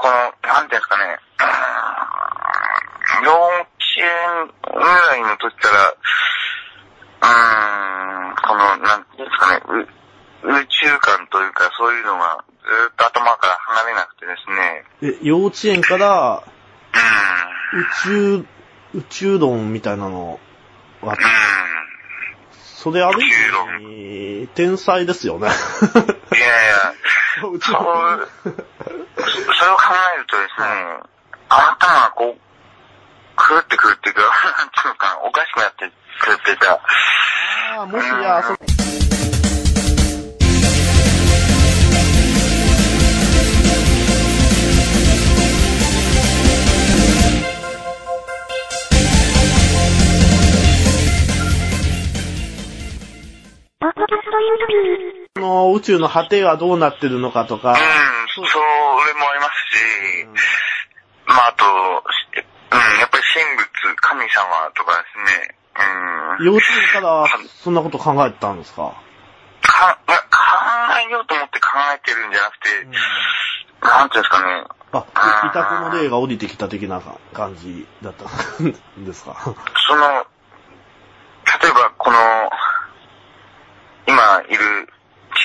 この、なんていうんですかね、幼稚園ぐらいの時から、うーん、この、なんていうんですかね、う宇宙観というか、そういうのがずっと頭から離れなくてですね、え、幼稚園からうん、宇宙、宇宙論みたいなのは、うん、それある意味、天才ですよね。いやいや、宇宙そう、それを考えるとですね、頭がこう、狂ってくるっていうか、なんていうのかな、おかしくなってくるっていうか、ああ、もしや、そポッドキャストインタビュー。の宇宙の果てがどうなってるのかとか、うん、それもありますし、まああと、うん、やっぱり神仏、神様とかですね、うん、幼稚園からそんなこと考えてたんですか？かいや考えようと思って考えてるんじゃなくて、なんていうんですかね、あ、いたこの霊が降りてきた的な感じだったんですか？その、例えばこの、今いる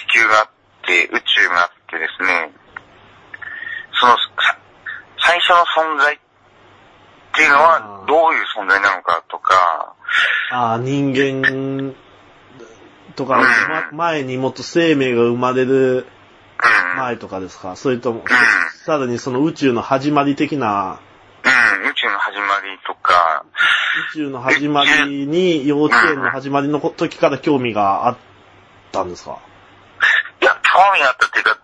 地球があって、宇宙があってですね、その、初の存在っていうのあはー。どういう存在なのかとか、ああ、人間とか、うん。ま前にもっと生命が生まれるうん、前とかですか？それとも、んさらにその宇宙の始まり的な、うん、宇宙の始まりとか、宇宙の始まりに、幼稚園の始まりの時から興味があったんですか？いや、興味があったっていうか、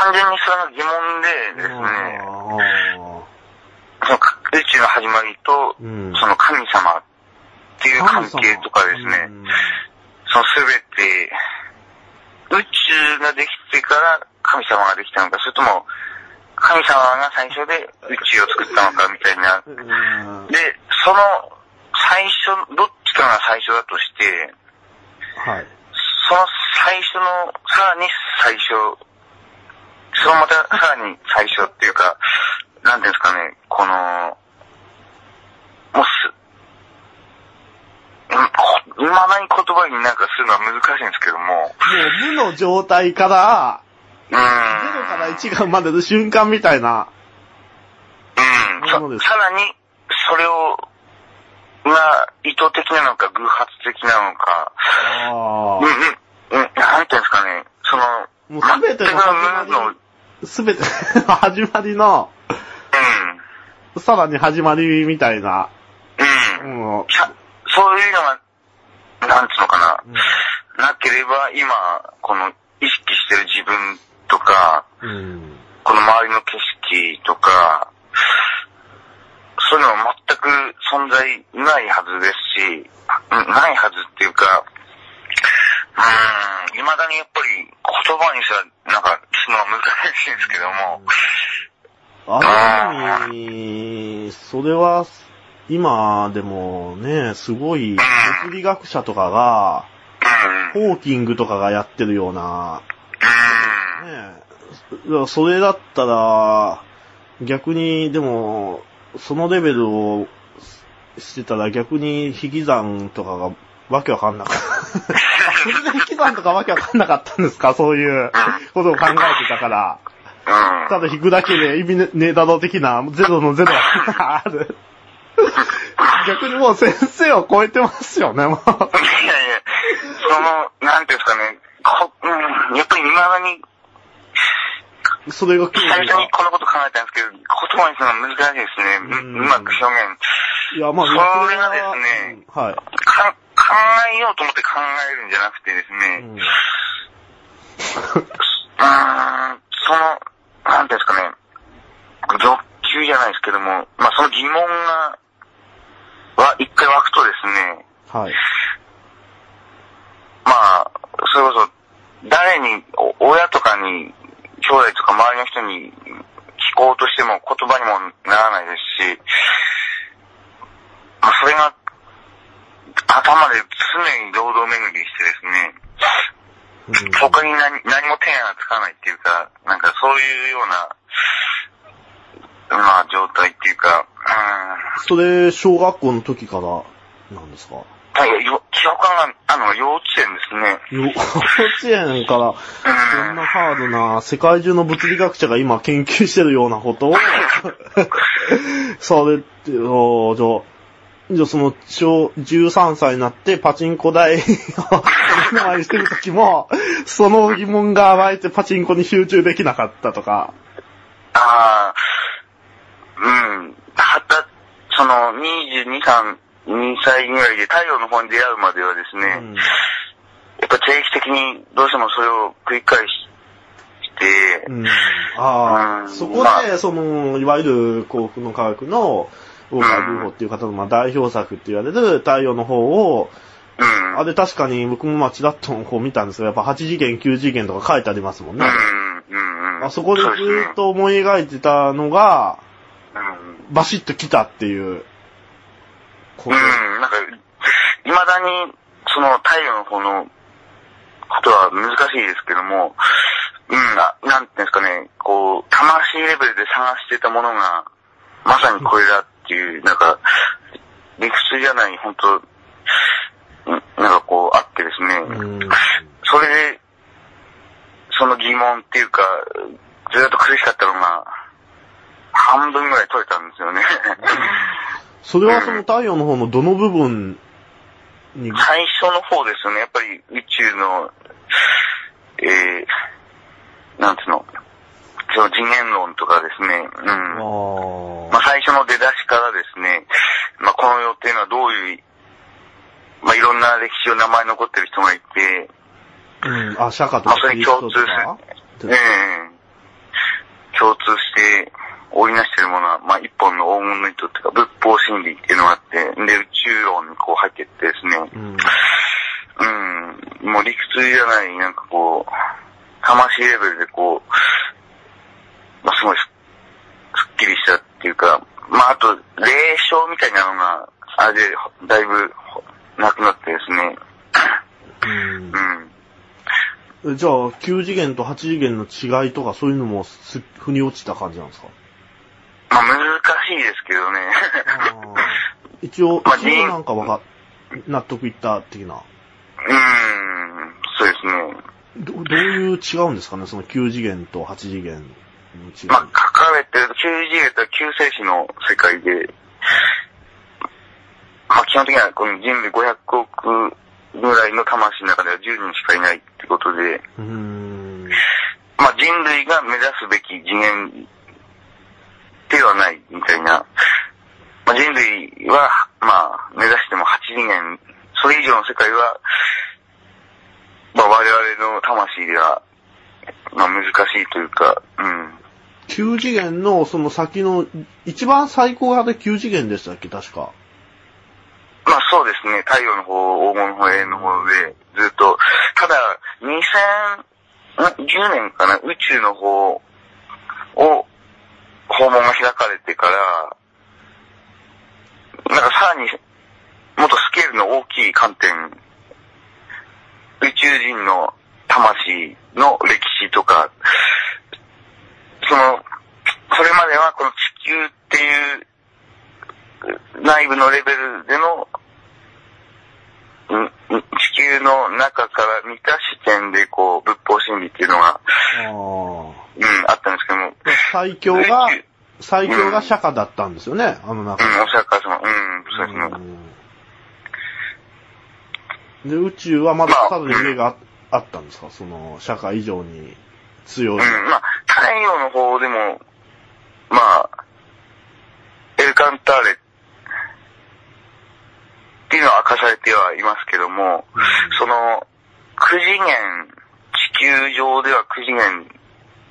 単純にそれが疑問でですね、そのか宇宙の始まりと、うんその神様っていう関係とかですね、そのすべて、宇宙ができてから神様ができたのか、それとも、神様が最初で宇宙を作ったのかみたいな。うんうんで、その最初、どっちかが最初だとして、はい。その最初の、さらに最初、そのまたさらに最初っていうか、なんていうんですかね、この、もうす、うんこ未だに言葉になんかするのは難しいんですけども、もう無の状態から、うーん。0から1が生まれる瞬間みたいな、うん。ささらに、それを、が意図的なのか偶発的なのか、あうんうん、うん、なんていうんですかね、その、もう全ての全く無の、うん、すべての始まりの、さらに始まりみたいな、うん。もさそういうのが、なんつうのかな、う、なければ、今、この意識してる自分とか、うん。この周りの景色とか、そういうのは全く存在ないはずですし、うんないはずっていうか、うん、未だにやっぱり言葉にすら、なんか、するのは難しいんですけども、ある意味、それは、今でもね、すごい、物理学者とかが、ホーキングとかがやってるような、ねそれだったら、逆に、でも、そのレベルをしてたら逆に引き算とかがわけわかんなかった。それで引き算とかわけわかんなかったんですか？そういうことを考えてたから。うん。ただ引くだけで意味ねねえだろう的な、ゼロのゼロがある。逆にもう先生を超えてますよね、もう。いやいや、その、なんていうんですかね、こうん、やっぱり未だに、それが興最味が初にこのこと考えたんですけど、言葉にするのは難しいですね。ううんうまく表現。いや、まあ、それがですねうんはい。か考えようと思って考えるんじゃなくてですね、うんうーん、その、なんていうんですかね、欲求じゃないですけども、まあその疑問が、は一回湧くとですね、はい。まあ、それこそ、誰に、お親とかに、兄弟とか周りの人に聞こうとしても言葉にもならないですし、まあそれが、頭で常に堂々巡りしてですね、他に何何も手がつかないっていうか、なんかそういうような、まあ状態っていうか、うん。それ、小学校の時からなんですか？はい、よ、記憶が、あの、幼稚園ですね。幼稚園から、そんなハードな、世界中の物理学者が今研究してるようなことを？されて、じゃあ、じゃあその、小、13歳になってパチンコ台 を目の前にしてる時も、その疑問が湧いてパチンコに集中できなかったとか。ああ、うん。はた、その、22、3、2歳ぐらいで太陽の方に出会うまではですね、うんやっぱ定期的にどうしてもそれを繰り返して、うん、ああ、うんそこで、その、いわゆる幸福の科学の、ウォーカー・ルーホっていう方のまあ代表作って言われる太陽の方を、うん。あれ確かに僕もまあちらっとこう見たんですけど、やっぱ8次元、9次元とか書いてありますもんね。うん、うん、うん。あそこでずっと思い描いてたのが、うん。バシッと来たっていう。うん、なんか、未だに、その太陽の方のことは難しいですけども、うん、ななんていうんですかね、こう、魂レベルで探してたものが、まさにこれだっていう、なんか、理屈じゃない、本当うんなんかこう、あってですね、うん。それで、その疑問っていうか、ずっと苦しかったのが、半分ぐらい取れたんですよね。それはその太陽の方のどの部分に、最初の方ですよね。やっぱり宇宙の、えー、なんていうの、その次元論とかですね。うん。まああ最初の出だしからですね、まあこの世っていうのはどういう、まあいろんな歴史を名前残ってる人がいて、あ、うん。あ、釈迦とまあそれに共通するか。ええ共通して織りなしているものは、まあ一本の黄金の糸っていうか仏法真理っていうのがあって、で宇宙論にこう入っていってですね、うん。うん、もう理屈じゃない、なんかこう、魂レベルでこう、まあすごいすすっきりしたっていうか、まああと、霊障みたいなのが、あれで、だいぶ、なくなってですね、うん。うん。じゃあ、9次元と8次元の違いとかそういうのもす腑に落ちた感じなんですか？まあ難しいですけどね。一応、まあ一応なんかわか、納得いった的な。うん、そうですね。どどういう違うんですかね？その9次元と8次元。まあ、書かれてる、旧次元とは救世主の世界で、まあ、基本的にはこの人類500億ぐらいの魂の中では10人しかいないってことで。まあ、人類が目指すべき次元ではないみたいな、まあ、人類は、まあ、目指しても8次元、それ以上の世界は、まあ、我々の魂では、まあ、難しいというか、うん。9次元のその先の、一番最高がで9次元でしたっけ確か。まあそうですね、太陽の方、黄金の方、永遠の方で、ずっと、ただ、2010年かな、宇宙の方を、訪問が開かれてから、なんかさらに、もっとスケールの大きい観点、宇宙人の魂の歴史とか、その、それまではこの地球っていう内部のレベルでの、んん地球の中から見た視点で、こう、仏法真理っていうのが。うん、あったんですけども、最強が最強が釈迦だったんですよね、あの中うん、お釈迦様、うん、そうですね。うん。で、宇宙はまださらに上がああったんですか？その、釈迦以上に強い。うん、まあ、太陽の方でも、まあ、エルカンターレっていうのは明かされてはいますけども、その、9次元、地球上では9次元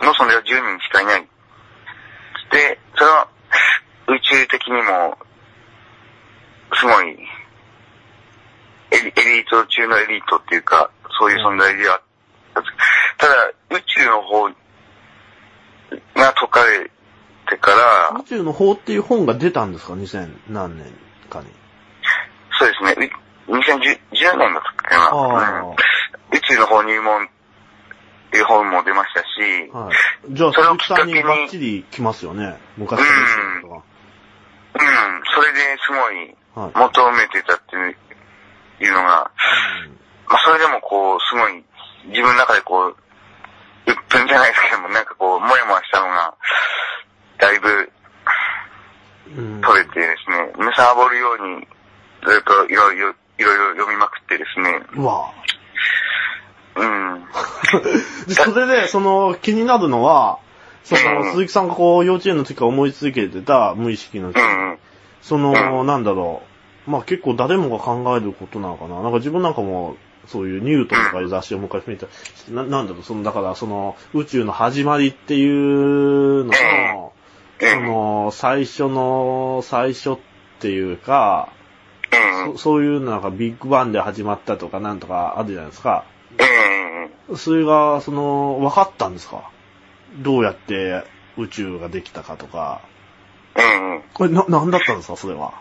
のそれは10人しかいない。で、それは宇宙的にも、すごい、エリエリート中のエリートっていうか、そういう存在ではあったただ、宇宙の方が解かれてから宇、宙の法っていう本が出たんですか ?2000 何年かに。そうですね、う2010年だったっけな、宇宙の方入門っていう本も出ましたし、あ。はい。じゃあ、それをきっかけにバッチリ来ますよね。昔からですとか。うん、それで、すごい。求めてたっていうのが、まあそれでもこう、すごい自分の中でこう、鬱憤じゃないですけども、なんかこう、もやもやしたのが、だいぶうん。取れてですね、むさぼるように、ずっといろいろ、いろいろ読みまくってですね、うわうん。で、それで、その、気になるのは、その、うん鈴木さんがこう、幼稚園の時から思い続けてた無意識のうちにうん。その、なんだろう。まあ結構誰もが考えることなのかな。なんか自分なんかも、そういうニュートンとかいう雑誌を昔見た、ななんだろう、その、だからその、宇宙の始まりっていうのの、その、最初の、最初っていうか、うん。そそういうなんかビッグバンで始まったとかなんとかあるじゃないですか。うん。それが、その、分かったんですか？どうやって宇宙ができたかとか。うん。これ、な、なんだったんですか？それは。